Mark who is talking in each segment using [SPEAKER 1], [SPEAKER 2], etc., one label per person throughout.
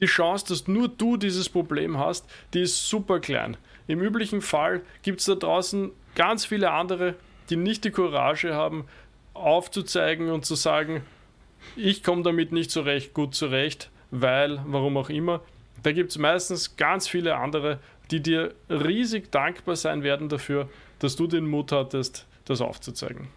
[SPEAKER 1] die Chance, dass nur du dieses Problem hast, die ist super klein. Im üblichen Fall gibt es da draußen ganz viele andere, die nicht die Courage haben, aufzuzeigen und zu sagen, ich komme damit nicht so recht gut zurecht, weil, warum auch immer. Da gibt es meistens ganz viele andere, die dir riesig dankbar sein werden dafür, dass du den Mut hattest, das aufzuzeigen.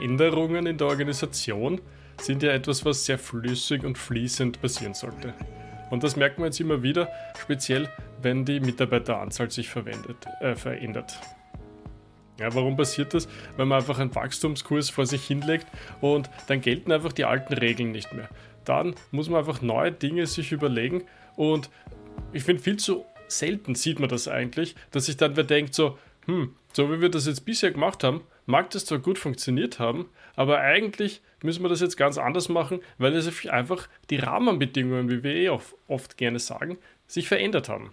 [SPEAKER 1] Veränderungen in der Organisation sind ja etwas, was sehr flüssig und fließend passieren sollte. Und das merkt man jetzt immer wieder, speziell wenn die Mitarbeiteranzahl sich äh, verändert. Ja, warum passiert das? Weil man einfach einen Wachstumskurs vor sich hinlegt und dann gelten einfach die alten Regeln nicht mehr. Dann muss man einfach neue Dinge sich überlegen und ich finde viel zu selten sieht man das eigentlich, dass sich dann wer denkt so, hm, so wie wir das jetzt bisher gemacht haben, mag das zwar gut funktioniert haben, aber eigentlich müssen wir das jetzt ganz anders machen, weil es einfach die Rahmenbedingungen, wie wir eh oft gerne sagen, sich verändert haben.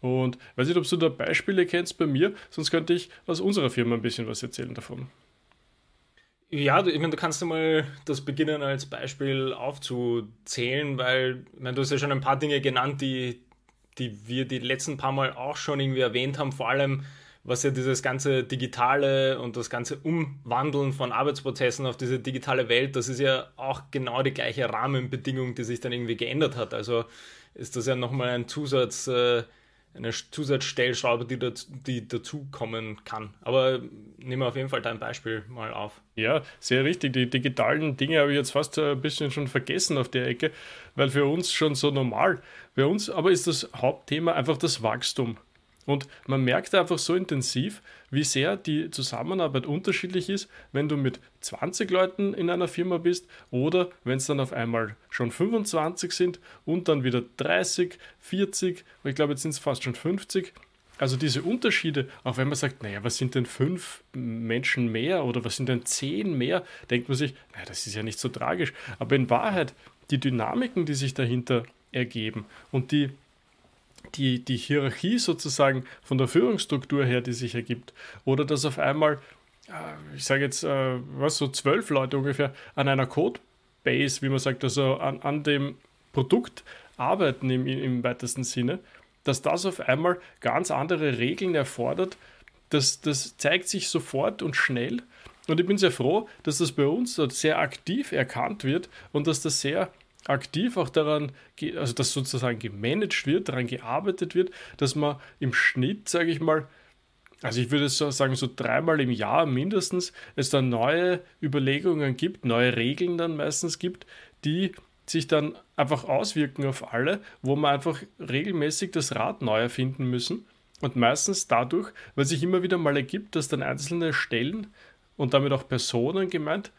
[SPEAKER 1] Und weiß nicht, ob du da Beispiele kennst bei mir, sonst könnte ich aus unserer Firma ein bisschen was erzählen davon.
[SPEAKER 2] Ja, ich meine, du kannst mal das beginnen als Beispiel aufzuzählen, weil ich meine, du hast ja schon ein paar Dinge genannt, die, die wir die letzten paar Mal auch schon irgendwie erwähnt haben, vor allem was ja dieses ganze Digitale und das ganze Umwandeln von Arbeitsprozessen auf diese digitale Welt, das ist ja auch genau die gleiche Rahmenbedingung, die sich dann irgendwie geändert hat. Also ist das ja nochmal ein Zusatz, äh, eine Zusatzstellschraube, die, dazu, die dazukommen kann. Aber nehmen wir auf jeden Fall dein Beispiel mal auf.
[SPEAKER 1] Ja, sehr richtig. Die digitalen Dinge habe ich jetzt fast ein bisschen schon vergessen auf der Ecke, weil für uns schon so normal. Bei uns aber ist das Hauptthema einfach das Wachstum. Und man merkt einfach so intensiv, wie sehr die Zusammenarbeit unterschiedlich ist, wenn du mit 20 Leuten in einer Firma bist oder wenn es dann auf einmal schon 25 sind und dann wieder 30, 40, ich glaube jetzt sind es fast schon 50. Also diese Unterschiede, auch wenn man sagt, naja, was sind denn fünf Menschen mehr oder was sind denn zehn mehr, denkt man sich, naja, das ist ja nicht so tragisch. Aber in Wahrheit, die Dynamiken, die sich dahinter ergeben und die die, die Hierarchie sozusagen von der Führungsstruktur her, die sich ergibt, oder dass auf einmal, äh, ich sage jetzt, äh, was, so zwölf Leute ungefähr an einer Codebase, wie man sagt, also an, an dem Produkt arbeiten im, im weitesten Sinne, dass das auf einmal ganz andere Regeln erfordert, das, das zeigt sich sofort und schnell. Und ich bin sehr froh, dass das bei uns sehr aktiv erkannt wird und dass das sehr aktiv auch daran, also dass sozusagen gemanagt wird, daran gearbeitet wird, dass man im Schnitt, sage ich mal, also ich würde so sagen, so dreimal im Jahr mindestens, es dann neue Überlegungen gibt, neue Regeln dann meistens gibt, die sich dann einfach auswirken auf alle, wo man einfach regelmäßig das Rad neu erfinden müssen. Und meistens dadurch, weil sich immer wieder mal ergibt, dass dann einzelne Stellen und damit auch Personen gemeint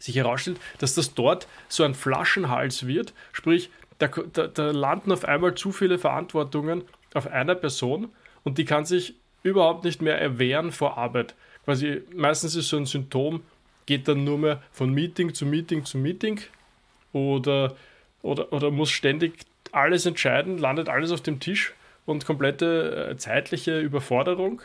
[SPEAKER 1] sich herausstellt, dass das dort so ein Flaschenhals wird, sprich, da, da, da landen auf einmal zu viele Verantwortungen auf einer Person und die kann sich überhaupt nicht mehr erwehren vor Arbeit. Quasi meistens ist so ein Symptom, geht dann nur mehr von Meeting zu Meeting zu Meeting oder, oder, oder muss ständig alles entscheiden, landet alles auf dem Tisch und komplette äh, zeitliche Überforderung.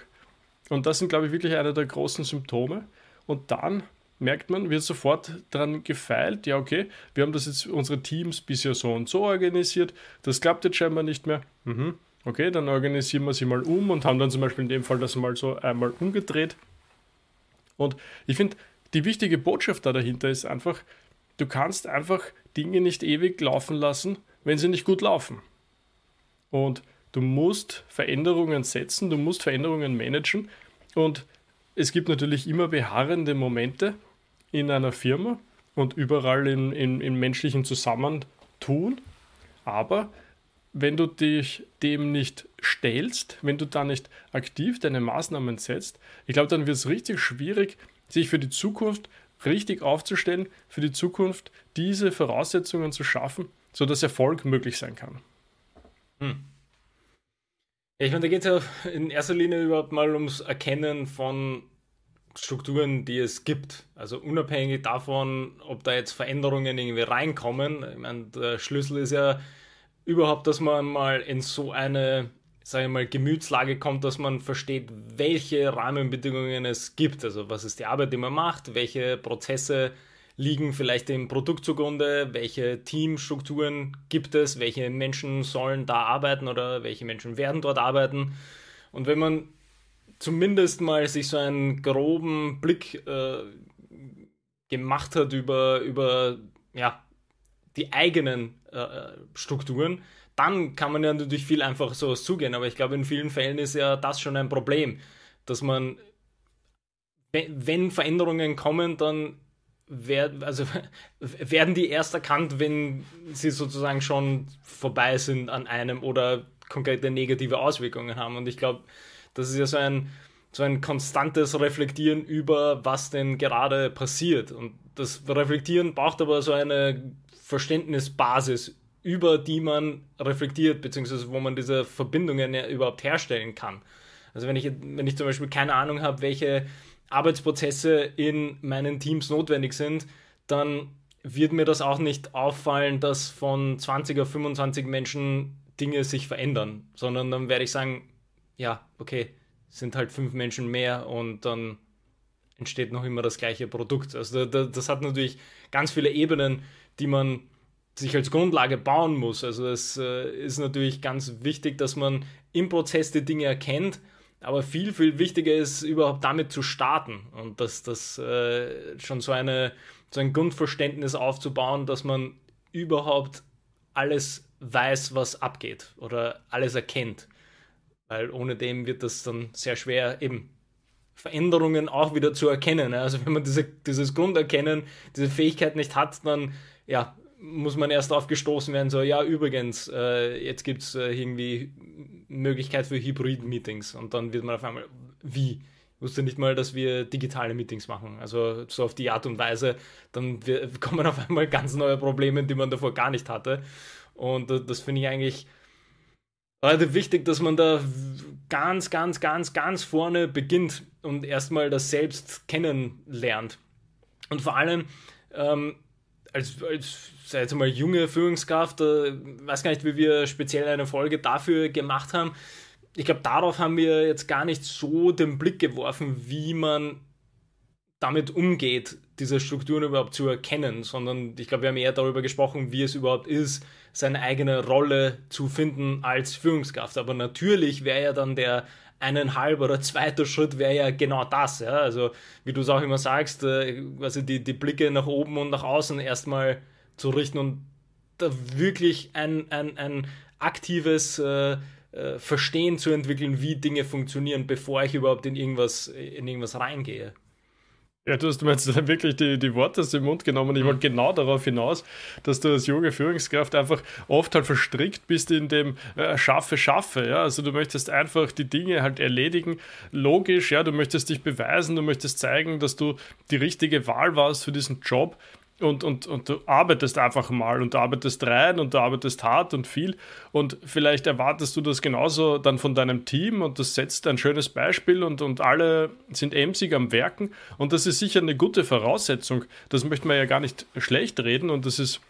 [SPEAKER 1] Und das sind, glaube ich, wirklich einer der großen Symptome. Und dann merkt man, wird sofort daran gefeilt, ja, okay, wir haben das jetzt unsere Teams bisher so und so organisiert, das klappt jetzt scheinbar nicht mehr. Mhm. Okay, dann organisieren wir sie mal um und haben dann zum Beispiel in dem Fall das mal so einmal umgedreht. Und ich finde, die wichtige Botschaft da dahinter ist einfach, du kannst einfach Dinge nicht ewig laufen lassen, wenn sie nicht gut laufen. Und du musst Veränderungen setzen, du musst Veränderungen managen und es gibt natürlich immer beharrende Momente in einer Firma und überall in, in, in menschlichen Zusammentun. Aber wenn du dich dem nicht stellst, wenn du da nicht aktiv deine Maßnahmen setzt, ich glaube, dann wird es richtig schwierig, sich für die Zukunft richtig aufzustellen, für die Zukunft diese Voraussetzungen zu schaffen, sodass Erfolg möglich sein kann. Hm.
[SPEAKER 2] Ich meine, da geht es ja in erster Linie überhaupt mal ums Erkennen von Strukturen, die es gibt. Also unabhängig davon, ob da jetzt Veränderungen irgendwie reinkommen. Ich meine, der Schlüssel ist ja überhaupt, dass man mal in so eine sage ich mal, Gemütslage kommt, dass man versteht, welche Rahmenbedingungen es gibt. Also was ist die Arbeit, die man macht, welche Prozesse liegen vielleicht dem Produkt zugrunde, welche Teamstrukturen gibt es, welche Menschen sollen da arbeiten oder welche Menschen werden dort arbeiten. Und wenn man zumindest mal sich so einen groben Blick äh, gemacht hat über, über ja, die eigenen äh, Strukturen, dann kann man ja natürlich viel einfacher sowas zugehen. Aber ich glaube, in vielen Fällen ist ja das schon ein Problem, dass man, wenn Veränderungen kommen, dann also, werden die erst erkannt, wenn sie sozusagen schon vorbei sind an einem oder konkrete negative Auswirkungen haben. Und ich glaube, das ist ja so ein, so ein konstantes Reflektieren über, was denn gerade passiert. Und das Reflektieren braucht aber so eine Verständnisbasis über die man reflektiert, beziehungsweise wo man diese Verbindungen ja überhaupt herstellen kann. Also wenn ich, wenn ich zum Beispiel keine Ahnung habe, welche Arbeitsprozesse in meinen Teams notwendig sind, dann wird mir das auch nicht auffallen, dass von 20 auf 25 Menschen Dinge sich verändern, sondern dann werde ich sagen, ja, okay, sind halt fünf Menschen mehr und dann entsteht noch immer das gleiche Produkt. Also das hat natürlich ganz viele Ebenen, die man sich als Grundlage bauen muss. Also es äh, ist natürlich ganz wichtig, dass man im Prozess die Dinge erkennt, aber viel, viel wichtiger ist, überhaupt damit zu starten und dass das äh, schon so, eine, so ein Grundverständnis aufzubauen, dass man überhaupt alles weiß, was abgeht oder alles erkennt. Weil ohne dem wird das dann sehr schwer, eben Veränderungen auch wieder zu erkennen. Also wenn man diese, dieses Grunderkennen, diese Fähigkeit nicht hat, dann ja, muss man erst darauf gestoßen werden, so, ja, übrigens, äh, jetzt gibt es äh, irgendwie Möglichkeit für Hybrid-Meetings und dann wird man auf einmal, wie? Ich wusste nicht mal, dass wir digitale Meetings machen. Also so auf die Art und Weise, dann kommen auf einmal ganz neue Probleme, die man davor gar nicht hatte. Und äh, das finde ich eigentlich relativ wichtig, dass man da ganz, ganz, ganz, ganz vorne beginnt und erstmal das selbst kennenlernt. Und vor allem, ähm, als, als sei jetzt mal junge Führungskraft, äh, weiß gar nicht, wie wir speziell eine Folge dafür gemacht haben. Ich glaube, darauf haben wir jetzt gar nicht so den Blick geworfen, wie man damit umgeht, diese Strukturen überhaupt zu erkennen, sondern ich glaube, wir haben eher darüber gesprochen, wie es überhaupt ist, seine eigene Rolle zu finden als Führungskraft. Aber natürlich wäre ja dann der eineinhalb oder zweiter Schritt wäre ja genau das. Ja? Also, wie du es auch immer sagst, äh, also die, die Blicke nach oben und nach außen erstmal zu richten und da wirklich ein, ein, ein aktives äh, äh, Verstehen zu entwickeln, wie Dinge funktionieren, bevor ich überhaupt in irgendwas, in irgendwas reingehe.
[SPEAKER 1] Ja, du hast mir jetzt wirklich die, die Worte aus dem Mund genommen. Ich mhm. wollte genau darauf hinaus, dass du als junge Führungskraft einfach oft halt verstrickt bist in dem äh, Schaffe, Schaffe. Ja? Also du möchtest einfach die Dinge halt erledigen. Logisch, ja, du möchtest dich beweisen, du möchtest zeigen, dass du die richtige Wahl warst für diesen Job und, und, und du arbeitest einfach mal und du arbeitest rein und du arbeitest hart und viel. Und vielleicht erwartest du das genauso dann von deinem Team und das setzt ein schönes Beispiel und, und alle sind emsig am Werken. Und das ist sicher eine gute Voraussetzung. Das möchte man ja gar nicht schlecht reden und das ist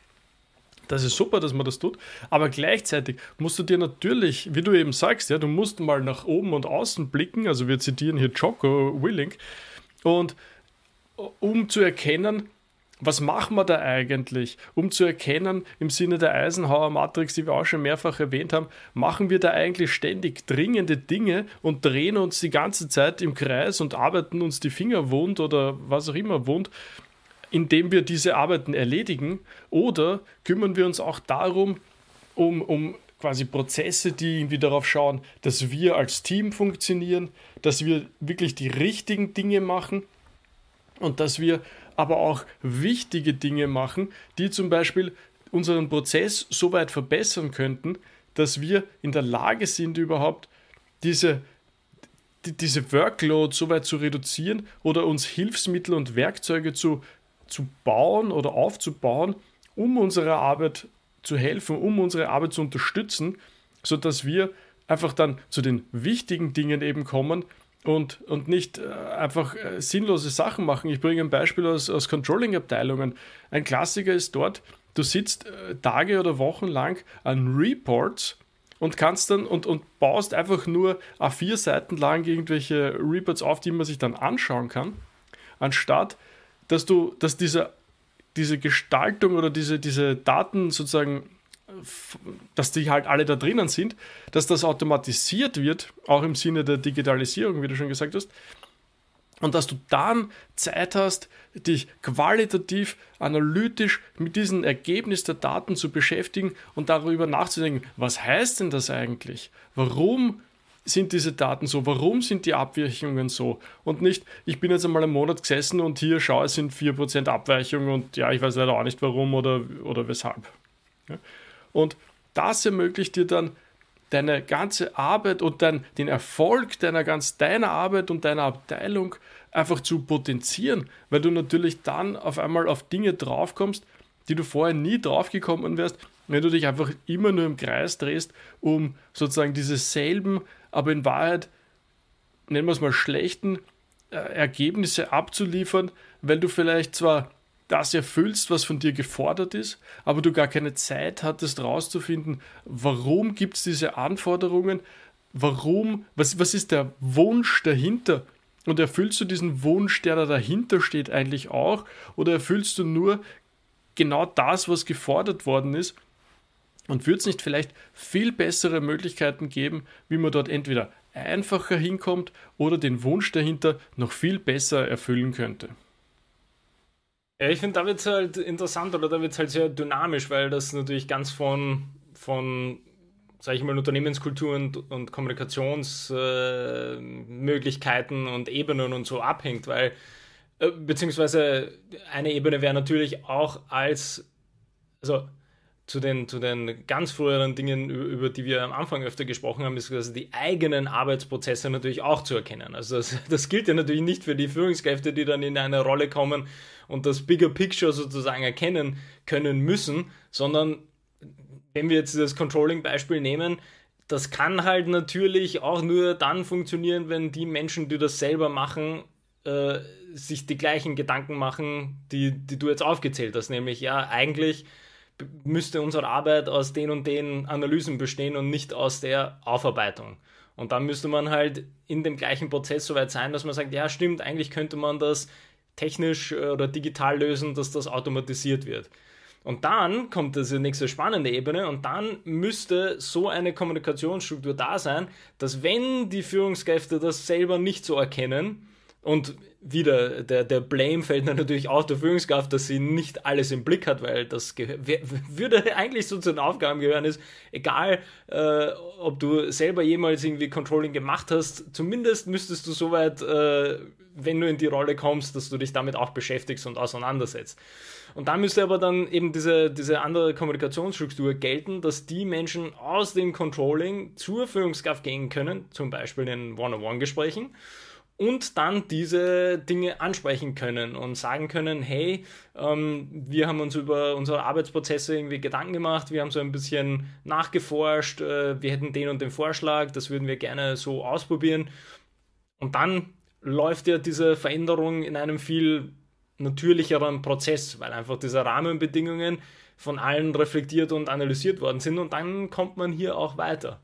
[SPEAKER 1] das ist super, dass man das tut, aber gleichzeitig musst du dir natürlich, wie du eben sagst, ja, du musst mal nach oben und außen blicken, also wir zitieren hier Jocko Willink. Und um zu erkennen, was machen wir da eigentlich, um zu erkennen, im Sinne der Eisenhower Matrix, die wir auch schon mehrfach erwähnt haben, machen wir da eigentlich ständig dringende Dinge und drehen uns die ganze Zeit im Kreis und arbeiten uns die Finger wund oder was auch immer wund, indem wir diese Arbeiten erledigen? Oder kümmern wir uns auch darum, um, um quasi Prozesse, die irgendwie darauf schauen, dass wir als Team funktionieren, dass wir wirklich die richtigen Dinge machen und dass wir aber auch wichtige Dinge machen, die zum Beispiel unseren Prozess so weit verbessern könnten, dass wir in der Lage sind, überhaupt diese, die, diese Workload so weit zu reduzieren oder uns Hilfsmittel und Werkzeuge zu, zu bauen oder aufzubauen, um unserer Arbeit zu helfen, um unsere Arbeit zu unterstützen, sodass wir einfach dann zu den wichtigen Dingen eben kommen, und, und nicht äh, einfach äh, sinnlose Sachen machen. Ich bringe ein Beispiel aus, aus Controlling-Abteilungen. Ein Klassiker ist dort, du sitzt äh, Tage oder Wochen lang an Reports und kannst dann und, und baust einfach nur A4 Seiten lang irgendwelche Reports auf, die man sich dann anschauen kann, anstatt dass du, dass diese, diese Gestaltung oder diese, diese Daten sozusagen, dass die halt alle da drinnen sind, dass das automatisiert wird, auch im Sinne der Digitalisierung, wie du schon gesagt hast, und dass du dann Zeit hast, dich qualitativ, analytisch mit diesem Ergebnis der Daten zu beschäftigen und darüber nachzudenken, was heißt denn das eigentlich? Warum sind diese Daten so? Warum sind die Abweichungen so? Und nicht, ich bin jetzt einmal einen Monat gesessen und hier schaue, es sind 4% Abweichung und ja, ich weiß leider auch nicht warum oder, oder weshalb. Ja? Und das ermöglicht dir dann deine ganze Arbeit und dein, den Erfolg deiner ganz deiner Arbeit und deiner Abteilung einfach zu potenzieren, weil du natürlich dann auf einmal auf Dinge draufkommst, die du vorher nie draufgekommen wärst, wenn du dich einfach immer nur im Kreis drehst, um sozusagen diese selben, aber in Wahrheit, nennen wir es mal schlechten äh, Ergebnisse abzuliefern, weil du vielleicht zwar das erfüllst, was von dir gefordert ist, aber du gar keine Zeit hattest rauszufinden, warum gibt es diese Anforderungen, warum, was, was ist der Wunsch dahinter und erfüllst du diesen Wunsch, der da dahinter steht, eigentlich auch? Oder erfüllst du nur genau das, was gefordert worden ist? Und würde es nicht vielleicht viel bessere Möglichkeiten geben, wie man dort entweder einfacher hinkommt oder den Wunsch dahinter noch viel besser erfüllen könnte?
[SPEAKER 2] Ja, ich finde, da wird es halt interessant oder da wird es halt sehr dynamisch, weil das natürlich ganz von, von sage ich mal, Unternehmenskultur und, und Kommunikationsmöglichkeiten äh, und Ebenen und so abhängt, weil äh, beziehungsweise eine Ebene wäre natürlich auch als, also zu den, zu den ganz früheren Dingen, über, über, die wir am Anfang öfter gesprochen haben, ist also die eigenen Arbeitsprozesse natürlich auch zu erkennen. Also das, das gilt ja natürlich nicht für die Führungskräfte, die dann in eine Rolle kommen und das Bigger Picture sozusagen erkennen können müssen, sondern wenn wir jetzt das Controlling-Beispiel nehmen, das kann halt natürlich auch nur dann funktionieren, wenn die Menschen, die das selber machen, äh, sich die gleichen Gedanken machen, die, die du jetzt aufgezählt hast. Nämlich, ja, eigentlich müsste unsere Arbeit aus den und den Analysen bestehen und nicht aus der Aufarbeitung. Und dann müsste man halt in dem gleichen Prozess soweit sein, dass man sagt, ja, stimmt, eigentlich könnte man das technisch äh, oder digital lösen, dass das automatisiert wird. Und dann kommt diese nächste spannende Ebene und dann müsste so eine Kommunikationsstruktur da sein, dass wenn die Führungskräfte das selber nicht so erkennen und wieder der, der Blame fällt dann natürlich auch der Führungskraft, dass sie nicht alles im Blick hat, weil das würde eigentlich so zu den Aufgaben gehören, ist egal, äh, ob du selber jemals irgendwie Controlling gemacht hast, zumindest müsstest du soweit, äh, wenn du in die Rolle kommst, dass du dich damit auch beschäftigst und auseinandersetzt. Und da müsste aber dann eben diese, diese andere Kommunikationsstruktur gelten, dass die Menschen aus dem Controlling zur Führungskraft gehen können, zum Beispiel in One-on-One-Gesprächen, und dann diese Dinge ansprechen können und sagen können, hey, ähm, wir haben uns über unsere Arbeitsprozesse irgendwie Gedanken gemacht, wir haben so ein bisschen nachgeforscht, äh, wir hätten den und den Vorschlag, das würden wir gerne so ausprobieren. Und dann läuft ja diese Veränderung in einem viel natürlicheren Prozess, weil einfach diese Rahmenbedingungen von allen reflektiert und analysiert worden sind und dann kommt man hier auch weiter.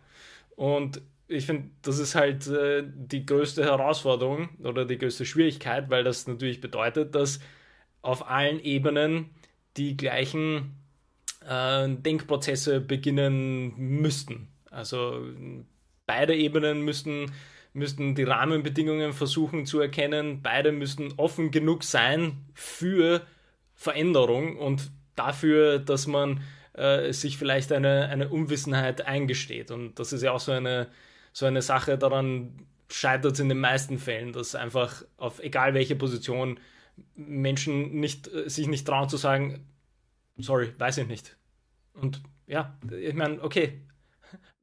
[SPEAKER 2] Und ich finde, das ist halt äh, die größte Herausforderung oder die größte Schwierigkeit, weil das natürlich bedeutet, dass auf allen Ebenen die gleichen äh, Denkprozesse beginnen müssten. Also beide Ebenen müssten müssten die Rahmenbedingungen versuchen zu erkennen. Beide müssten offen genug sein für Veränderung und dafür, dass man äh, sich vielleicht eine, eine Unwissenheit eingesteht. Und das ist ja auch so eine, so eine Sache, daran scheitert es in den meisten Fällen, dass einfach auf egal welche Position Menschen nicht, äh, sich nicht trauen zu sagen, sorry, weiß ich nicht. Und ja, ich meine, okay,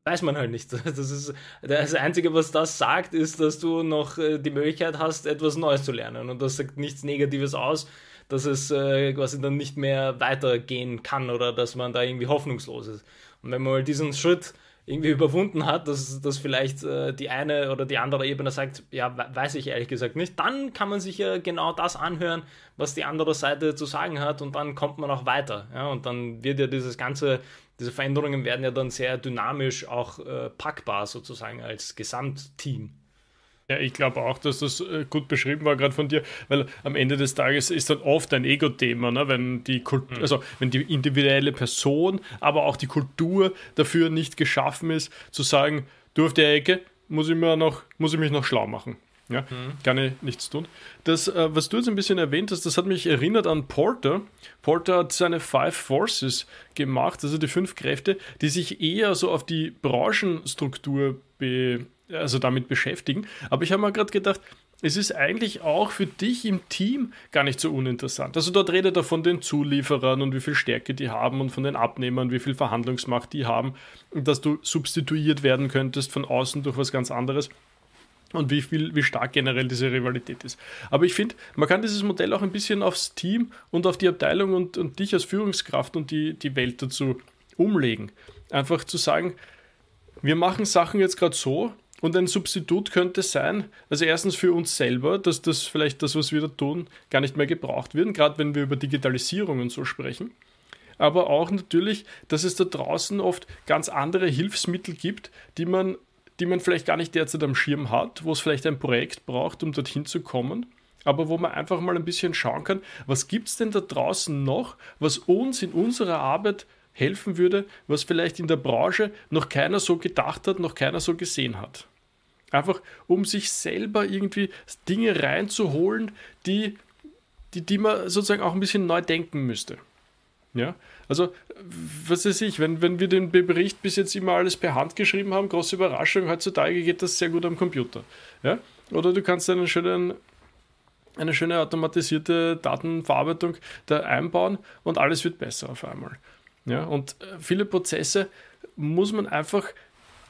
[SPEAKER 2] weiß man halt nicht. Das, ist, das Einzige, was das sagt, ist, dass du noch äh, die Möglichkeit hast, etwas Neues zu lernen. Und das sagt nichts Negatives aus, dass es äh, quasi dann nicht mehr weitergehen kann oder dass man da irgendwie hoffnungslos ist. Und wenn man mal diesen Schritt irgendwie überwunden hat, dass, dass vielleicht äh, die eine oder die andere Ebene sagt, ja, weiß ich ehrlich gesagt nicht, dann kann man sich ja genau das anhören, was die andere Seite zu sagen hat und dann kommt man auch weiter. Ja? Und dann wird ja dieses ganze diese Veränderungen werden ja dann sehr dynamisch auch äh, packbar sozusagen als Gesamtteam.
[SPEAKER 1] Ja, ich glaube auch, dass das äh, gut beschrieben war, gerade von dir, weil am Ende des Tages ist dann oft ein Ego-Thema, ne? wenn die mhm. also wenn die individuelle Person, aber auch die Kultur dafür nicht geschaffen ist, zu sagen, du auf der Ecke muss ich mir noch, muss ich mich noch schlau machen. Ja, mhm. kann ich nichts tun. Das, äh, was du jetzt ein bisschen erwähnt hast, das hat mich erinnert an Porter. Porter hat seine Five Forces gemacht, also die fünf Kräfte, die sich eher so auf die Branchenstruktur be also damit beschäftigen. Aber ich habe mir gerade gedacht, es ist eigentlich auch für dich im Team gar nicht so uninteressant. Also dort redet er von den Zulieferern und wie viel Stärke die haben und von den Abnehmern, wie viel Verhandlungsmacht die haben und dass du substituiert werden könntest von außen durch was ganz anderes und wie viel, wie stark generell diese Rivalität ist. Aber ich finde, man kann dieses Modell auch ein bisschen aufs Team und auf die Abteilung und, und dich als Führungskraft und die, die Welt dazu umlegen. Einfach zu sagen, wir machen Sachen jetzt gerade so, und ein Substitut könnte sein, also erstens für uns selber, dass das vielleicht das, was wir da tun, gar nicht mehr gebraucht wird, gerade wenn wir über Digitalisierung und so sprechen. Aber auch natürlich, dass es da draußen oft ganz andere Hilfsmittel gibt, die man, die man vielleicht gar nicht derzeit am Schirm hat, wo es vielleicht ein Projekt braucht, um dorthin zu kommen. Aber wo man einfach mal ein bisschen schauen kann, was gibt es denn da draußen noch, was uns in unserer Arbeit helfen würde, was vielleicht in der Branche noch keiner so gedacht hat, noch keiner so gesehen hat. Einfach um sich selber irgendwie Dinge reinzuholen, die, die, die man sozusagen auch ein bisschen neu denken müsste. Ja, also, was weiß ich, wenn, wenn wir den Bericht bis jetzt immer alles per Hand geschrieben haben, große Überraschung, heutzutage geht das sehr gut am Computer. Ja? Oder du kannst einen schönen, eine schöne automatisierte Datenverarbeitung da einbauen und alles wird besser auf einmal. Ja, und äh, viele Prozesse muss man einfach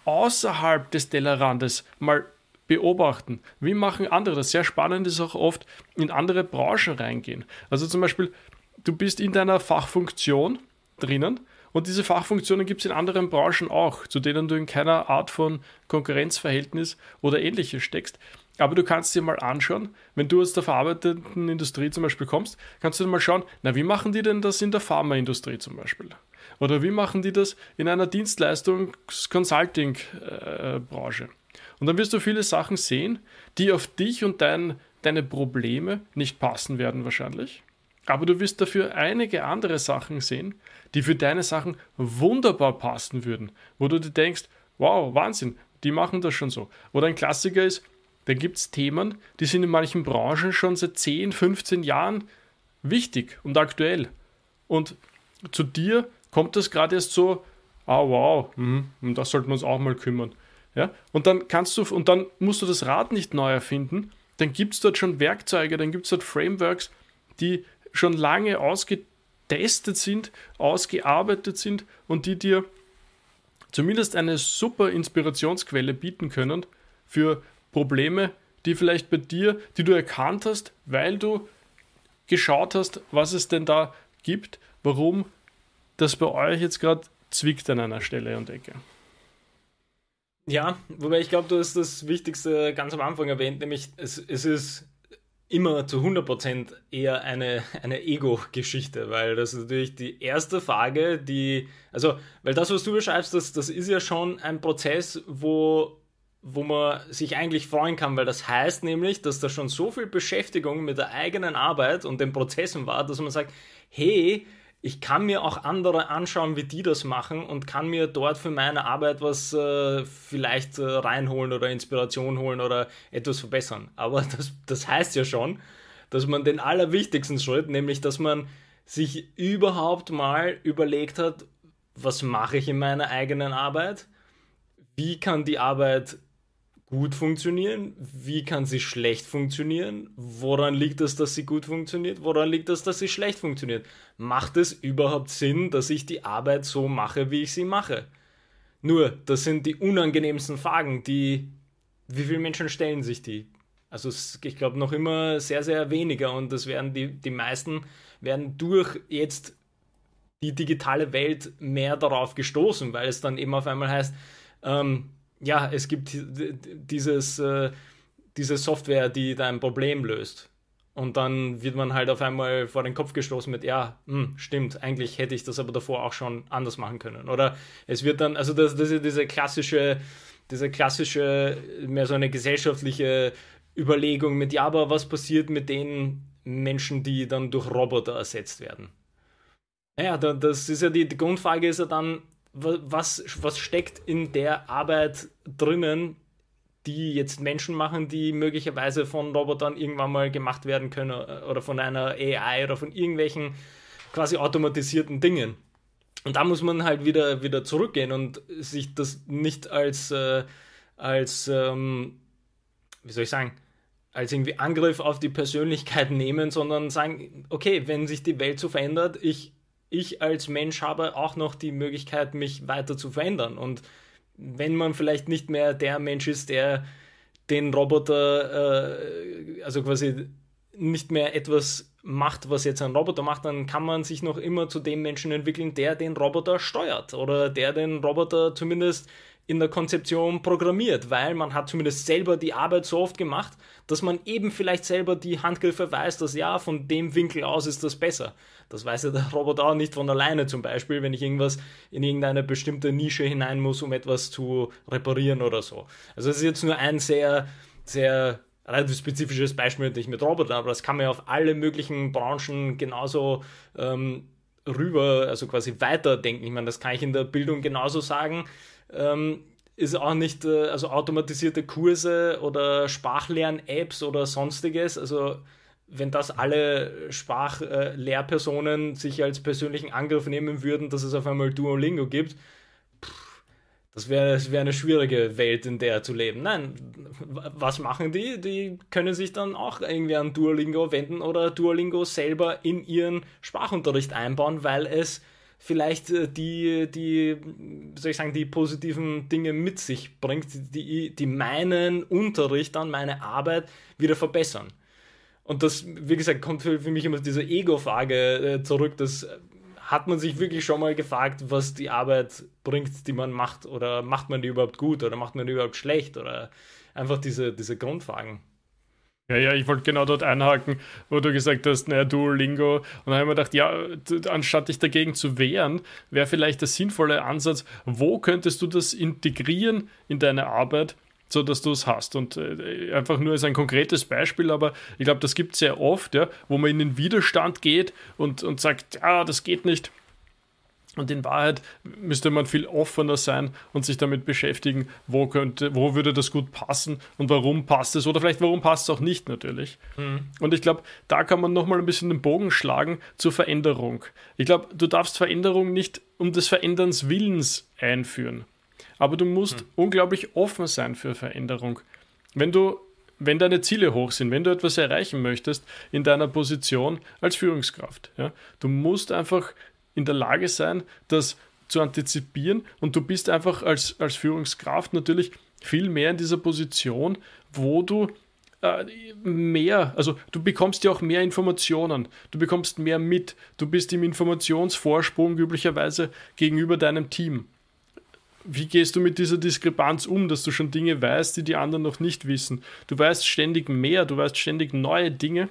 [SPEAKER 1] außerhalb des Tellerrandes mal beobachten. Wie machen andere das? Sehr spannend ist auch oft in andere Branchen reingehen. Also zum Beispiel, du bist in deiner Fachfunktion drinnen und diese Fachfunktionen gibt es in anderen Branchen auch, zu denen du in keiner Art von Konkurrenzverhältnis oder ähnliches steckst. Aber du kannst dir mal anschauen, wenn du aus der verarbeitenden Industrie zum Beispiel kommst, kannst du dir mal schauen, na, wie machen die denn das in der Pharmaindustrie zum Beispiel? Oder wie machen die das in einer Dienstleistungs-Consulting-Branche? Äh, und dann wirst du viele Sachen sehen, die auf dich und dein, deine Probleme nicht passen werden wahrscheinlich. Aber du wirst dafür einige andere Sachen sehen, die für deine Sachen wunderbar passen würden, wo du dir denkst, wow, Wahnsinn, die machen das schon so. Oder ein Klassiker ist, da gibt es Themen, die sind in manchen Branchen schon seit 10, 15 Jahren wichtig und aktuell. Und zu dir kommt das gerade erst so, ah wow, mh, das sollten wir uns auch mal kümmern. Ja? Und dann kannst du, und dann musst du das Rad nicht neu erfinden, dann gibt es dort schon Werkzeuge, dann gibt es dort Frameworks, die schon lange ausgetestet sind, ausgearbeitet sind und die dir zumindest eine super Inspirationsquelle bieten können für Probleme, die vielleicht bei dir, die du erkannt hast, weil du geschaut hast, was es denn da gibt, warum das bei euch jetzt gerade zwickt an einer Stelle und Ecke.
[SPEAKER 2] Ja, wobei ich glaube, du hast das Wichtigste ganz am Anfang erwähnt, nämlich es, es ist immer zu 100% eher eine, eine Ego-Geschichte, weil das ist natürlich die erste Frage, die, also, weil das, was du beschreibst, das, das ist ja schon ein Prozess, wo, wo man sich eigentlich freuen kann, weil das heißt nämlich, dass da schon so viel Beschäftigung mit der eigenen Arbeit und den Prozessen war, dass man sagt, hey, ich kann mir auch andere anschauen, wie die das machen und kann mir dort für meine Arbeit was äh, vielleicht äh, reinholen oder Inspiration holen oder etwas verbessern. Aber das, das heißt ja schon, dass man den allerwichtigsten Schritt, nämlich dass man sich überhaupt mal überlegt hat, was mache ich in meiner eigenen Arbeit? Wie kann die Arbeit gut funktionieren? Wie kann sie schlecht funktionieren? Woran liegt es, dass sie gut funktioniert? Woran liegt es, dass sie schlecht funktioniert? Macht es überhaupt Sinn, dass ich die Arbeit so mache, wie ich sie mache? Nur, das sind die unangenehmsten Fragen, die, wie viele Menschen stellen sich die? Also ich glaube noch immer sehr, sehr weniger und das werden die, die meisten werden durch jetzt die digitale Welt mehr darauf gestoßen, weil es dann eben auf einmal heißt, ähm, ja, es gibt dieses, äh, diese Software, die dein Problem löst. Und dann wird man halt auf einmal vor den Kopf gestoßen mit, ja, hm, stimmt, eigentlich hätte ich das aber davor auch schon anders machen können. Oder es wird dann, also das, das ist diese klassische, diese klassische, mehr so eine gesellschaftliche Überlegung mit, ja, aber was passiert mit den Menschen, die dann durch Roboter ersetzt werden? Naja, das ist ja die, die Grundfrage ist ja dann, was, was steckt in der Arbeit drinnen, die jetzt Menschen machen, die möglicherweise von Robotern irgendwann mal gemacht werden können äh, oder von einer AI oder von irgendwelchen quasi automatisierten Dingen. Und da muss man halt wieder, wieder zurückgehen und sich das nicht als, äh, als ähm, wie soll ich sagen, als irgendwie Angriff auf die Persönlichkeit nehmen, sondern sagen, okay, wenn sich die Welt so verändert, ich, ich als Mensch habe auch noch die Möglichkeit, mich weiter zu verändern. Und wenn man vielleicht nicht mehr der Mensch ist, der den Roboter, äh, also quasi nicht mehr etwas macht, was jetzt ein Roboter macht, dann kann man sich noch immer zu dem Menschen entwickeln, der den Roboter steuert oder der den Roboter zumindest in der Konzeption programmiert, weil man hat zumindest selber die Arbeit so oft gemacht, dass man eben vielleicht selber die Handgriffe weiß, dass ja, von dem Winkel aus ist das besser. Das weiß ja der Roboter auch nicht von alleine zum Beispiel, wenn ich irgendwas in irgendeine bestimmte Nische hinein muss, um etwas zu reparieren oder so. Also es ist jetzt nur ein sehr, sehr relativ spezifisches Beispiel natürlich mit Robotern, aber das kann man ja auf alle möglichen Branchen genauso ähm, rüber, also quasi weiterdenken. Ich meine, das kann ich in der Bildung genauso sagen ähm, ist auch nicht, äh, also automatisierte Kurse oder Sprachlern-Apps oder sonstiges. Also wenn das alle Sprachlehrpersonen sich als persönlichen Angriff nehmen würden, dass es auf einmal Duolingo gibt, das wäre das wär eine schwierige Welt, in der zu leben. Nein, was machen die? Die können sich dann auch irgendwie an Duolingo wenden oder Duolingo selber in ihren Sprachunterricht einbauen, weil es vielleicht äh, die, die, soll ich sagen, die positiven Dinge mit sich bringt, die, die meinen Unterricht dann, meine Arbeit wieder verbessern. Und das, wie gesagt, kommt für, für mich immer diese Ego-Frage äh, zurück. Das hat man sich wirklich schon mal gefragt, was die Arbeit bringt, die man macht, oder macht man die überhaupt gut oder macht man die überhaupt schlecht oder einfach diese, diese Grundfragen.
[SPEAKER 1] Ja, ja, ich wollte genau dort einhaken, wo du gesagt hast, naja, Duolingo. Und dann habe ich mir gedacht, ja, anstatt dich dagegen zu wehren, wäre vielleicht der sinnvolle Ansatz, wo könntest du das integrieren in deine Arbeit, so dass du es hast. Und äh, einfach nur als ein konkretes Beispiel, aber ich glaube, das gibt es sehr oft, ja, wo man in den Widerstand geht und, und sagt, ja, das geht nicht. Und in Wahrheit müsste man viel offener sein und sich damit beschäftigen, wo könnte, wo würde das gut passen und warum passt es oder vielleicht warum passt es auch nicht natürlich. Mhm. Und ich glaube, da kann man nochmal ein bisschen den Bogen schlagen zur Veränderung. Ich glaube, du darfst Veränderung nicht um des Veränderns Willens einführen. Aber du musst mhm. unglaublich offen sein für Veränderung. Wenn du wenn deine Ziele hoch sind, wenn du etwas erreichen möchtest in deiner Position als Führungskraft, ja, du musst einfach in der Lage sein, das zu antizipieren und du bist einfach als, als Führungskraft natürlich viel mehr in dieser Position, wo du äh, mehr, also du bekommst ja auch mehr Informationen, du bekommst mehr mit, du bist im Informationsvorsprung üblicherweise gegenüber deinem Team. Wie gehst du mit dieser Diskrepanz um, dass du schon Dinge weißt, die die anderen noch nicht wissen? Du weißt ständig mehr, du weißt ständig neue Dinge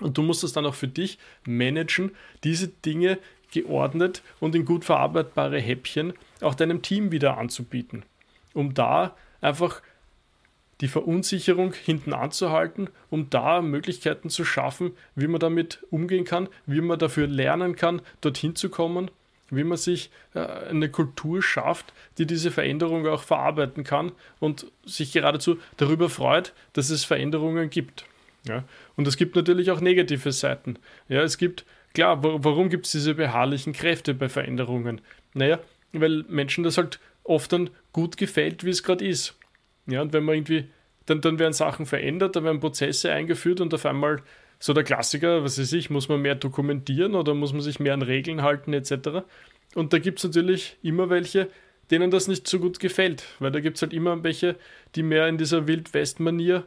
[SPEAKER 1] und du musst es dann auch für dich managen, diese Dinge geordnet und in gut verarbeitbare Häppchen auch deinem Team wieder anzubieten, um da einfach die Verunsicherung hinten anzuhalten, um da Möglichkeiten zu schaffen, wie man damit umgehen kann, wie man dafür lernen kann, dorthin zu kommen, wie man sich äh, eine Kultur schafft, die diese Veränderung auch verarbeiten kann und sich geradezu darüber freut, dass es Veränderungen gibt. Ja? Und es gibt natürlich auch negative Seiten. Ja, es gibt Klar, warum gibt es diese beharrlichen Kräfte bei Veränderungen? Naja, weil Menschen das halt oft dann gut gefällt, wie es gerade ist. Ja, und wenn man irgendwie, dann, dann werden Sachen verändert, dann werden Prozesse eingeführt und auf einmal so der Klassiker, was weiß ich, muss man mehr dokumentieren oder muss man sich mehr an Regeln halten etc. Und da gibt es natürlich immer welche, denen das nicht so gut gefällt, weil da gibt es halt immer welche, die mehr in dieser Wild-West-Manier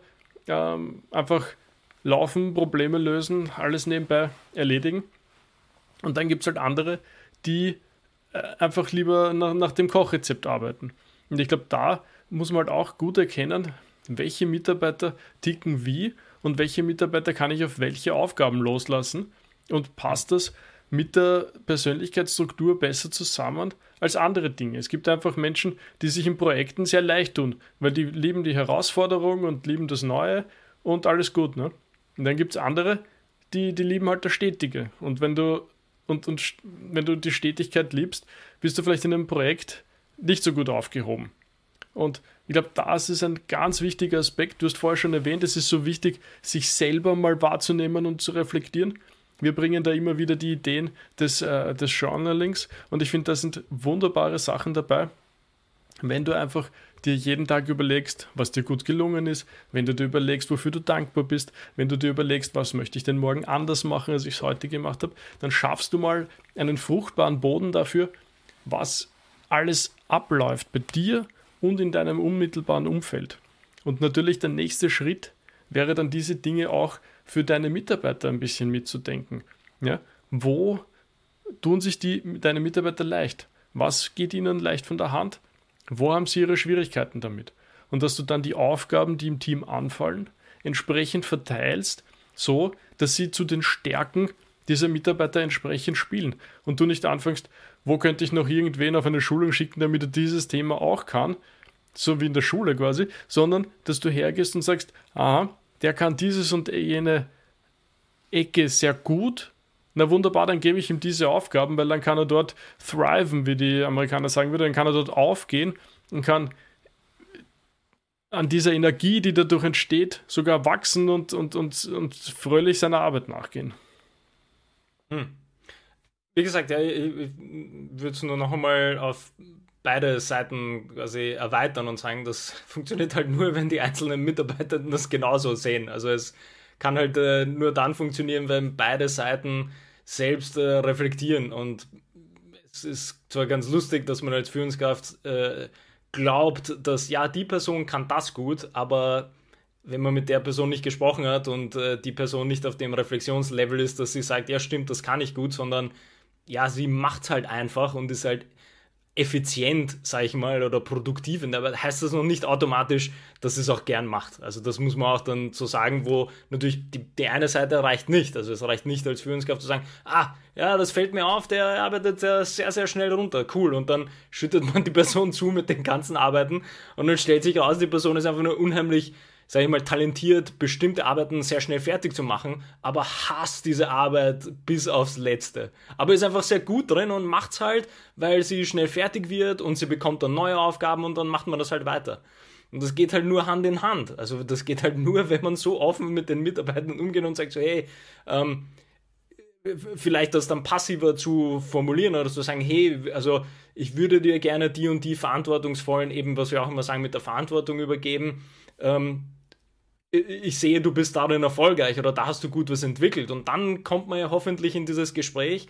[SPEAKER 1] ähm, einfach laufen, Probleme lösen, alles nebenbei erledigen. Und dann gibt es halt andere, die äh, einfach lieber nach, nach dem Kochrezept arbeiten. Und ich glaube, da muss man halt auch gut erkennen, welche Mitarbeiter ticken wie und welche Mitarbeiter kann ich auf welche Aufgaben loslassen und passt das mit der Persönlichkeitsstruktur besser zusammen als andere Dinge. Es gibt einfach Menschen, die sich in Projekten sehr leicht tun, weil die lieben die Herausforderung und lieben das Neue und alles gut. Ne? Und dann gibt es andere, die, die lieben halt das Stetige. Und wenn du und, und wenn du die Stetigkeit liebst, bist du vielleicht in einem Projekt nicht so gut aufgehoben. Und ich glaube, das ist ein ganz wichtiger Aspekt. Du hast vorher schon erwähnt, es ist so wichtig, sich selber mal wahrzunehmen und zu reflektieren. Wir bringen da immer wieder die Ideen des, äh, des Journalings und ich finde, da sind wunderbare Sachen dabei. Wenn du einfach dir jeden Tag überlegst, was dir gut gelungen ist, wenn du dir überlegst, wofür du dankbar bist, wenn du dir überlegst, was möchte ich denn morgen anders machen, als ich es heute gemacht habe, dann schaffst du mal einen fruchtbaren Boden dafür, was alles abläuft bei dir und in deinem unmittelbaren Umfeld. Und natürlich der nächste Schritt wäre dann diese Dinge auch für deine Mitarbeiter ein bisschen mitzudenken. Ja? Wo tun sich die, deine Mitarbeiter leicht? Was geht ihnen leicht von der Hand? Wo haben sie ihre Schwierigkeiten damit? Und dass du dann die Aufgaben, die im Team anfallen, entsprechend verteilst, so dass sie zu den Stärken dieser Mitarbeiter entsprechend spielen. Und du nicht anfängst, wo könnte ich noch irgendwen auf eine Schulung schicken, damit er dieses Thema auch kann, so wie in der Schule quasi, sondern dass du hergehst und sagst, aha, der kann dieses und jene Ecke sehr gut. Na wunderbar, dann gebe ich ihm diese Aufgaben, weil dann kann er dort thriven, wie die Amerikaner sagen würden, dann kann er dort aufgehen und kann an dieser Energie, die dadurch entsteht, sogar wachsen und, und, und, und fröhlich seiner Arbeit nachgehen.
[SPEAKER 2] Hm. Wie gesagt, ja, ich, würde es nur noch einmal auf beide Seiten quasi erweitern und sagen, das funktioniert halt nur, wenn die einzelnen Mitarbeiter das genauso sehen. Also es kann halt äh, nur dann funktionieren, wenn beide Seiten selbst äh, reflektieren. Und es ist zwar ganz lustig, dass man als Führungskraft äh, glaubt, dass ja, die Person kann das gut, aber wenn man mit der Person nicht gesprochen hat und äh, die Person nicht auf dem Reflexionslevel ist, dass sie sagt, ja stimmt, das kann ich gut, sondern ja, sie macht es halt einfach und ist halt effizient, sage ich mal, oder produktiv. Aber heißt das noch nicht automatisch, dass es auch gern macht. Also das muss man auch dann so sagen, wo natürlich die, die eine Seite reicht nicht. Also es reicht nicht als Führungskraft zu sagen, ah, ja, das fällt mir auf, der arbeitet sehr, sehr, sehr schnell runter. Cool. Und dann schüttet man die Person zu mit den ganzen Arbeiten und dann stellt sich raus, die Person ist einfach nur unheimlich sage ich mal, talentiert, bestimmte Arbeiten sehr schnell fertig zu machen, aber hasst diese Arbeit bis aufs Letzte. Aber ist einfach sehr gut drin und macht's halt, weil sie schnell fertig wird und sie bekommt dann neue Aufgaben und dann macht man das halt weiter. Und das geht halt nur Hand in Hand. Also das geht halt nur, wenn man so offen mit den Mitarbeitern umgeht und sagt so, hey, ähm, vielleicht das dann passiver zu formulieren oder zu sagen, hey, also ich würde dir gerne die und die verantwortungsvollen, eben was wir auch immer sagen, mit der Verantwortung übergeben. Ähm, ich sehe, du bist darin erfolgreich oder da hast du gut was entwickelt. Und dann kommt man ja hoffentlich in dieses Gespräch,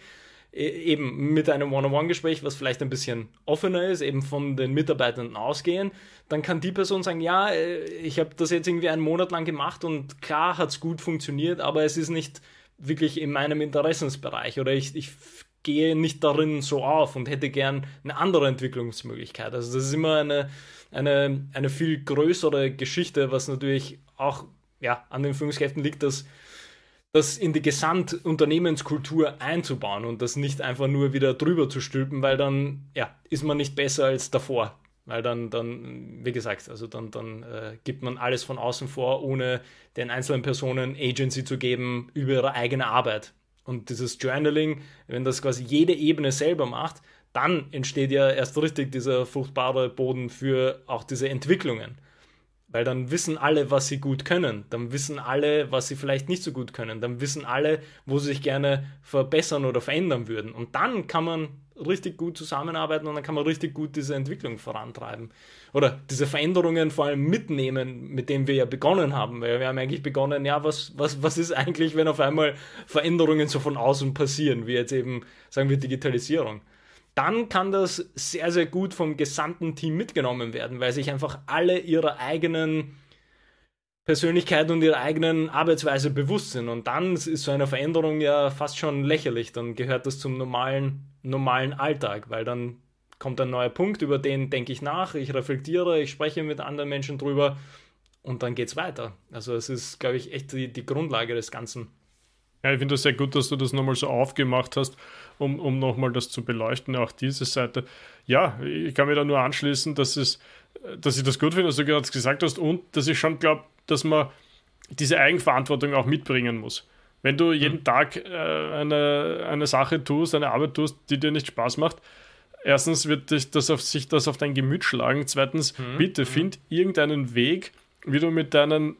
[SPEAKER 2] e, eben mit einem One-on-One-Gespräch, was vielleicht ein bisschen offener ist, eben von den Mitarbeitenden ausgehen, dann kann die Person sagen, ja, äh, ich habe das jetzt irgendwie einen Monat lang gemacht und klar hat es gut funktioniert, aber es ist nicht wirklich in meinem Interessensbereich oder ich, ich gehe nicht darin so auf und hätte gern eine andere Entwicklungsmöglichkeit. Also das ist immer eine, eine, eine viel größere Geschichte, was natürlich auch ja, an den Führungskräften liegt, dass das in die Gesamtunternehmenskultur einzubauen und das nicht einfach nur wieder drüber zu stülpen, weil dann ja, ist man nicht besser als davor. Weil dann, dann wie gesagt, also dann, dann äh, gibt man alles von außen vor, ohne den einzelnen Personen Agency zu geben über ihre eigene Arbeit. Und dieses Journaling, wenn das quasi jede Ebene selber macht, dann entsteht ja erst richtig dieser fruchtbare Boden für auch diese Entwicklungen. Weil dann wissen alle, was sie gut können. Dann wissen alle, was sie vielleicht nicht so gut können. Dann wissen alle, wo sie sich gerne verbessern oder verändern würden. Und dann kann man richtig gut zusammenarbeiten und dann kann man richtig gut diese Entwicklung vorantreiben. Oder diese Veränderungen vor allem mitnehmen, mit denen wir ja begonnen haben. Weil wir haben eigentlich begonnen, ja, was, was, was ist eigentlich, wenn auf einmal Veränderungen so von außen passieren, wie jetzt eben, sagen wir, Digitalisierung dann kann das sehr, sehr gut vom gesamten Team mitgenommen werden, weil sich einfach alle ihrer eigenen Persönlichkeit und ihrer eigenen Arbeitsweise bewusst sind. Und dann ist so eine Veränderung ja fast schon lächerlich. Dann gehört das zum normalen, normalen Alltag, weil dann kommt ein neuer Punkt, über den denke ich nach, ich reflektiere, ich spreche mit anderen Menschen drüber und dann geht es weiter. Also es ist, glaube ich, echt die, die Grundlage des Ganzen.
[SPEAKER 1] Ja, ich finde es sehr gut, dass du das nochmal so aufgemacht hast, um, um nochmal das zu beleuchten, auch diese Seite. Ja, ich kann mir da nur anschließen, dass, es, dass ich das gut finde, was du gerade gesagt hast und dass ich schon glaube, dass man diese Eigenverantwortung auch mitbringen muss. Wenn du jeden mhm. Tag äh, eine, eine Sache tust, eine Arbeit tust, die dir nicht Spaß macht, erstens wird dich das auf, sich das auf dein Gemüt schlagen. Zweitens, mhm. bitte mhm. find irgendeinen Weg, wie du mit deinen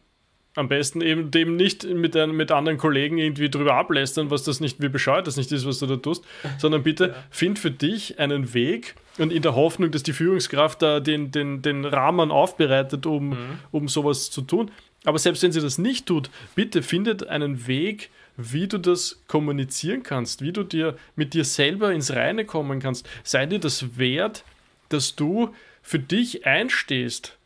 [SPEAKER 1] am besten eben dem nicht mit, ein, mit anderen Kollegen irgendwie drüber ablästern, was das nicht, wie bescheuert das nicht ist, was du da tust, sondern bitte ja. find für dich einen Weg und in der Hoffnung, dass die Führungskraft da den, den, den Rahmen aufbereitet, um, mhm. um sowas zu tun. Aber selbst wenn sie das nicht tut, bitte findet einen Weg, wie du das kommunizieren kannst, wie du dir mit dir selber ins Reine kommen kannst. Sei dir das wert, dass du für dich einstehst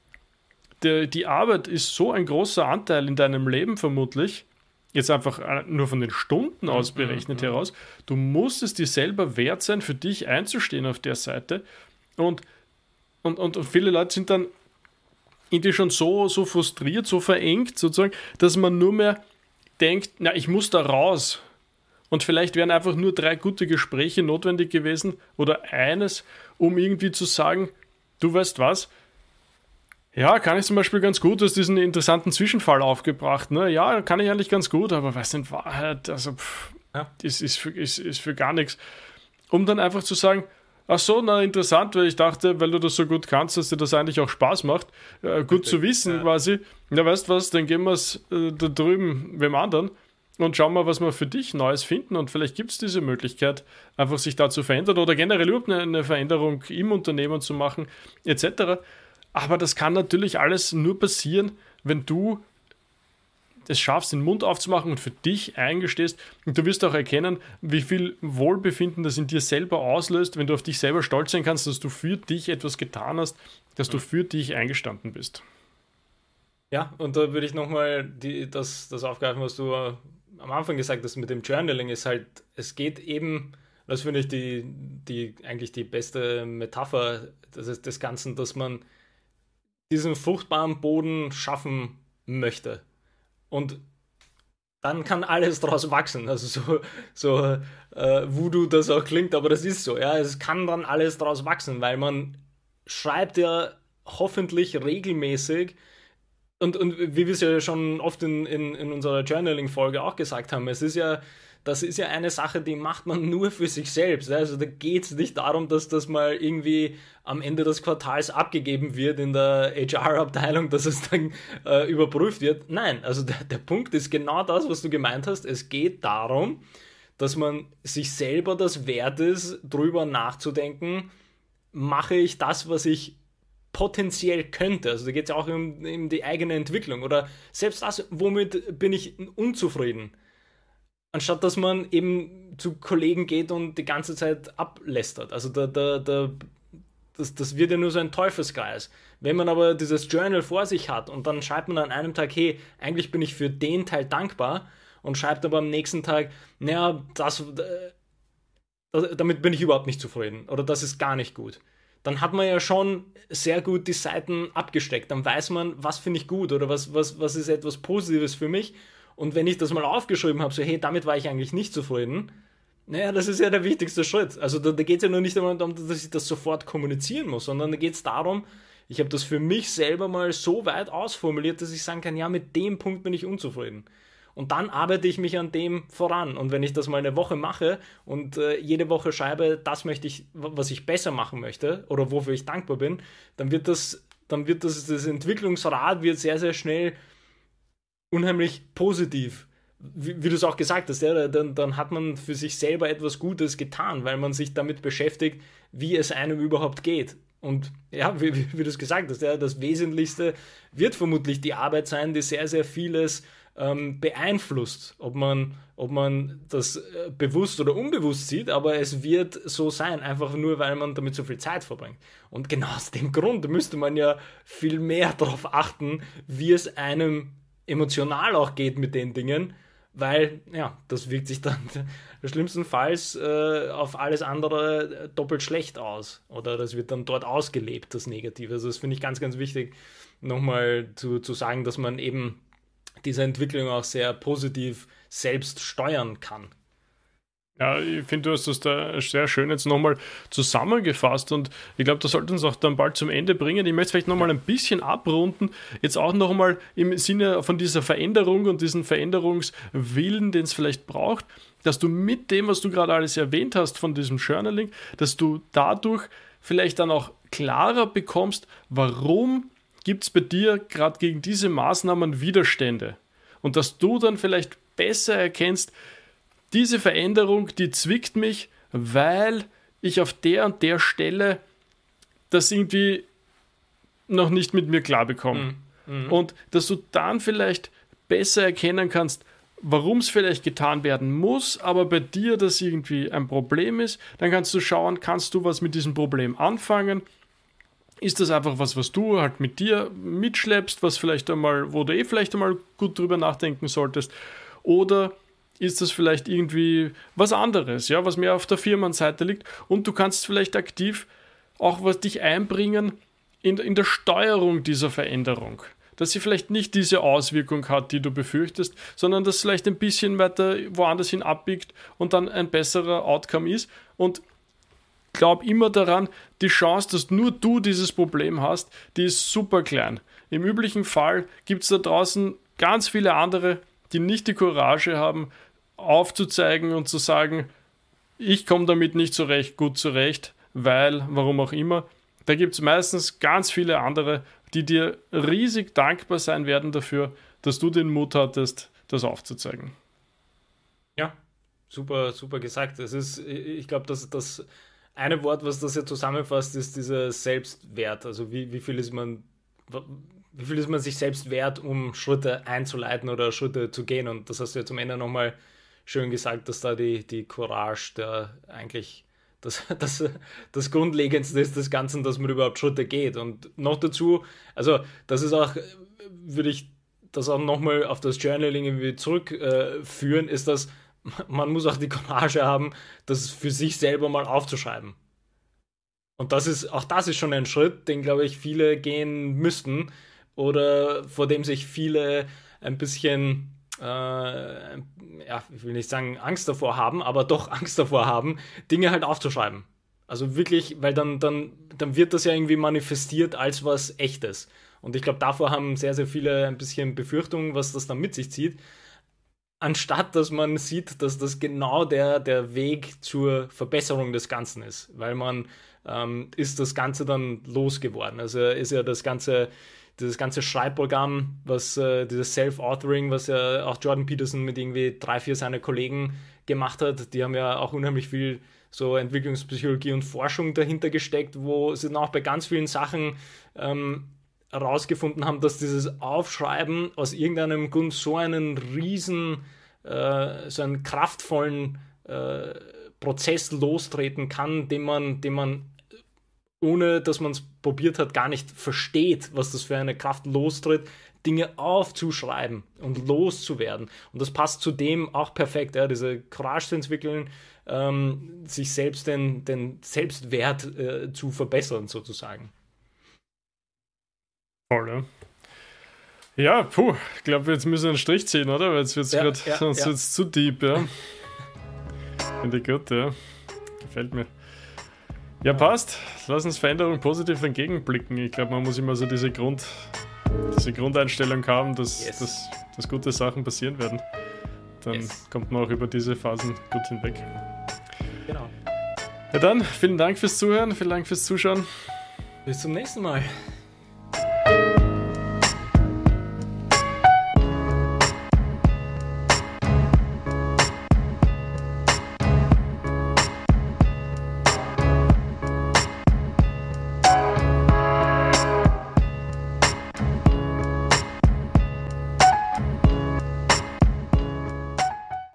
[SPEAKER 1] der, die Arbeit ist so ein großer Anteil in deinem Leben vermutlich, jetzt einfach äh, nur von den Stunden aus berechnet mhm. heraus, du musst es dir selber wert sein, für dich einzustehen auf der Seite. Und, und, und, und viele Leute sind dann irgendwie schon so, so frustriert, so verengt sozusagen, dass man nur mehr denkt, na, ich muss da raus. Und vielleicht wären einfach nur drei gute Gespräche notwendig gewesen oder eines, um irgendwie zu sagen, du weißt was, ja, kann ich zum Beispiel ganz gut. Du hast diesen interessanten Zwischenfall aufgebracht. Ne? Ja, kann ich eigentlich ganz gut, aber was in Wahrheit, also, pff, ja. ist, ist, für, ist, ist für gar nichts. Um dann einfach zu sagen, Ach so, na interessant, weil ich dachte, weil du das so gut kannst, dass dir das eigentlich auch Spaß macht. Äh, gut zu wissen ja. quasi. Na, weißt was, dann gehen wir es äh, da drüben wem anderen und schauen mal, was wir für dich Neues finden. Und vielleicht gibt es diese Möglichkeit, einfach sich da zu verändern oder generell überhaupt eine, eine Veränderung im Unternehmen zu machen, etc. Aber das kann natürlich alles nur passieren, wenn du es schaffst, den Mund aufzumachen und für dich eingestehst. Und du wirst auch erkennen, wie viel Wohlbefinden das in dir selber auslöst, wenn du auf dich selber stolz sein kannst, dass du für dich etwas getan hast, dass du für dich eingestanden bist.
[SPEAKER 2] Ja, und da würde ich nochmal das, das aufgreifen, was du am Anfang gesagt hast mit dem Journaling, ist halt, es geht eben, das finde ich die, die, eigentlich die beste Metapher des, des Ganzen, dass man diesen fruchtbaren Boden schaffen möchte. Und dann kann alles daraus wachsen. Also so, so äh, voodoo das auch klingt, aber das ist so. Ja, es kann dann alles daraus wachsen, weil man schreibt ja hoffentlich regelmäßig und, und wie wir es ja schon oft in, in, in unserer Journaling-Folge auch gesagt haben, es ist ja das ist ja eine Sache, die macht man nur für sich selbst. Also da geht es nicht darum, dass das mal irgendwie am Ende des Quartals abgegeben wird in der HR-Abteilung, dass es dann äh, überprüft wird. Nein, also der, der Punkt ist genau das, was du gemeint hast. Es geht darum, dass man sich selber das wert ist, drüber nachzudenken, mache ich das, was ich potenziell könnte. Also da geht es ja auch um, um die eigene Entwicklung oder selbst das, womit bin ich unzufrieden anstatt dass man eben zu Kollegen geht und die ganze Zeit ablästert. Also da, da, da, das, das wird ja nur so ein Teufelskreis. Wenn man aber dieses Journal vor sich hat und dann schreibt man an einem Tag, hey, eigentlich bin ich für den Teil dankbar und schreibt aber am nächsten Tag, naja, das, äh, damit bin ich überhaupt nicht zufrieden oder das ist gar nicht gut. Dann hat man ja schon sehr gut die Seiten abgesteckt. Dann weiß man, was finde ich gut oder was, was, was ist etwas Positives für mich und wenn ich das mal aufgeschrieben habe, so, hey, damit war ich eigentlich nicht zufrieden, naja, das ist ja der wichtigste Schritt. Also da, da geht es ja nur nicht darum, dass ich das sofort kommunizieren muss, sondern da geht es darum, ich habe das für mich selber mal so weit ausformuliert, dass ich sagen kann, ja, mit dem Punkt bin ich unzufrieden. Und dann arbeite ich mich an dem voran. Und wenn ich das mal eine Woche mache und äh, jede Woche schreibe, das möchte ich, was ich besser machen möchte oder wofür ich dankbar bin, dann wird das, dann wird das, das Entwicklungsrad wird sehr, sehr schnell unheimlich positiv. Wie, wie du es auch gesagt hast, ja, dann, dann hat man für sich selber etwas Gutes getan, weil man sich damit beschäftigt, wie es einem überhaupt geht. Und ja, wie, wie, wie du es gesagt hast, ja, das Wesentlichste wird vermutlich die Arbeit sein, die sehr, sehr vieles ähm, beeinflusst, ob man, ob man das äh, bewusst oder unbewusst sieht, aber es wird so sein, einfach nur, weil man damit so viel Zeit verbringt. Und genau aus dem Grund müsste man ja viel mehr darauf achten, wie es einem emotional auch geht mit den Dingen, weil ja, das wirkt sich dann schlimmstenfalls äh, auf alles andere doppelt schlecht aus oder das wird dann dort ausgelebt, das Negative. Also das finde ich ganz, ganz wichtig, nochmal zu, zu sagen, dass man eben diese Entwicklung auch sehr positiv selbst steuern kann.
[SPEAKER 1] Ja, ich finde, du hast das da sehr schön jetzt nochmal zusammengefasst und ich glaube, das sollte uns auch dann bald zum Ende bringen. Ich möchte vielleicht nochmal ein bisschen abrunden, jetzt auch nochmal im Sinne von dieser Veränderung und diesen Veränderungswillen, den es vielleicht braucht, dass du mit dem, was du gerade alles erwähnt hast von diesem Journaling, dass du dadurch vielleicht dann auch klarer bekommst, warum gibt es bei dir gerade gegen diese Maßnahmen Widerstände und dass du dann vielleicht besser erkennst, diese Veränderung, die zwickt mich, weil ich auf der und der Stelle das irgendwie noch nicht mit mir klar bekomme. Mhm. Mhm. Und dass du dann vielleicht besser erkennen kannst, warum es vielleicht getan werden muss, aber bei dir das irgendwie ein Problem ist, dann kannst du schauen, kannst du was mit diesem Problem anfangen? Ist das einfach was, was du halt mit dir mitschleppst, was vielleicht einmal, wo du eh vielleicht einmal gut drüber nachdenken solltest? Oder ist das vielleicht irgendwie was anderes, ja, was mehr auf der Firmenseite liegt und du kannst vielleicht aktiv auch was dich einbringen in, in der Steuerung dieser Veränderung. Dass sie vielleicht nicht diese Auswirkung hat, die du befürchtest, sondern dass vielleicht ein bisschen weiter woanders hin abbiegt und dann ein besserer Outcome ist. Und glaub immer daran, die Chance, dass nur du dieses Problem hast, die ist super klein. Im üblichen Fall gibt es da draußen ganz viele andere, die nicht die Courage haben, aufzuzeigen und zu sagen, ich komme damit nicht so recht gut zurecht, weil, warum auch immer. Da gibt es meistens ganz viele andere, die dir riesig dankbar sein werden dafür, dass du den Mut hattest, das aufzuzeigen.
[SPEAKER 2] Ja, super, super gesagt. Es ist, ich glaube, dass das eine Wort, was das ja zusammenfasst, ist dieser Selbstwert. Also wie, wie viel ist man, wie viel ist man sich selbst wert, um Schritte einzuleiten oder Schritte zu gehen? Und das hast du ja zum Ende nochmal schön gesagt, dass da die, die Courage der eigentlich das, das, das Grundlegendste ist des Ganzen, dass man überhaupt Schritte geht. Und noch dazu, also das ist auch, würde ich das auch nochmal auf das Journaling irgendwie zurückführen, äh, ist, dass man muss auch die Courage haben, das für sich selber mal aufzuschreiben. Und das ist, auch das ist schon ein Schritt, den, glaube ich, viele gehen müssten oder vor dem sich viele ein bisschen äh, ja, ich will nicht sagen Angst davor haben, aber doch Angst davor haben, Dinge halt aufzuschreiben. Also wirklich, weil dann, dann, dann wird das ja irgendwie manifestiert als was Echtes. Und ich glaube, davor haben sehr, sehr viele ein bisschen Befürchtungen, was das dann mit sich zieht. Anstatt dass man sieht, dass das genau der, der Weg zur Verbesserung des Ganzen ist. Weil man ähm, ist das Ganze dann losgeworden. Also ist ja das Ganze dieses ganze Schreibprogramm, was äh, dieses Self-Authoring, was ja auch Jordan Peterson mit irgendwie drei, vier seiner Kollegen gemacht hat, die haben ja auch unheimlich viel so Entwicklungspsychologie und Forschung dahinter gesteckt, wo sie dann auch bei ganz vielen Sachen ähm, herausgefunden haben, dass dieses Aufschreiben aus irgendeinem Grund so einen riesen, äh, so einen kraftvollen äh, Prozess lostreten kann, den man, den man ohne dass man es probiert hat, gar nicht versteht, was das für eine Kraft lostritt, Dinge aufzuschreiben und loszuwerden. Und das passt zudem auch perfekt, ja, diese Courage zu entwickeln, ähm, sich selbst den, den Selbstwert äh, zu verbessern, sozusagen.
[SPEAKER 1] Voll, ja. Ja, puh, ich glaube, jetzt müssen wir einen Strich ziehen, oder? Weil jetzt wird es ja, ja, sonst ja. zu deep, ja. Finde ich gut, ja. Gefällt mir. Ja, passt. Lass uns Veränderung positiv entgegenblicken. Ich glaube, man muss immer so diese, Grund, diese Grundeinstellung haben, dass, yes. dass, dass gute Sachen passieren werden. Dann yes. kommt man auch über diese Phasen gut hinweg. Genau. Ja dann, vielen Dank fürs Zuhören, vielen Dank fürs Zuschauen.
[SPEAKER 2] Bis zum nächsten Mal.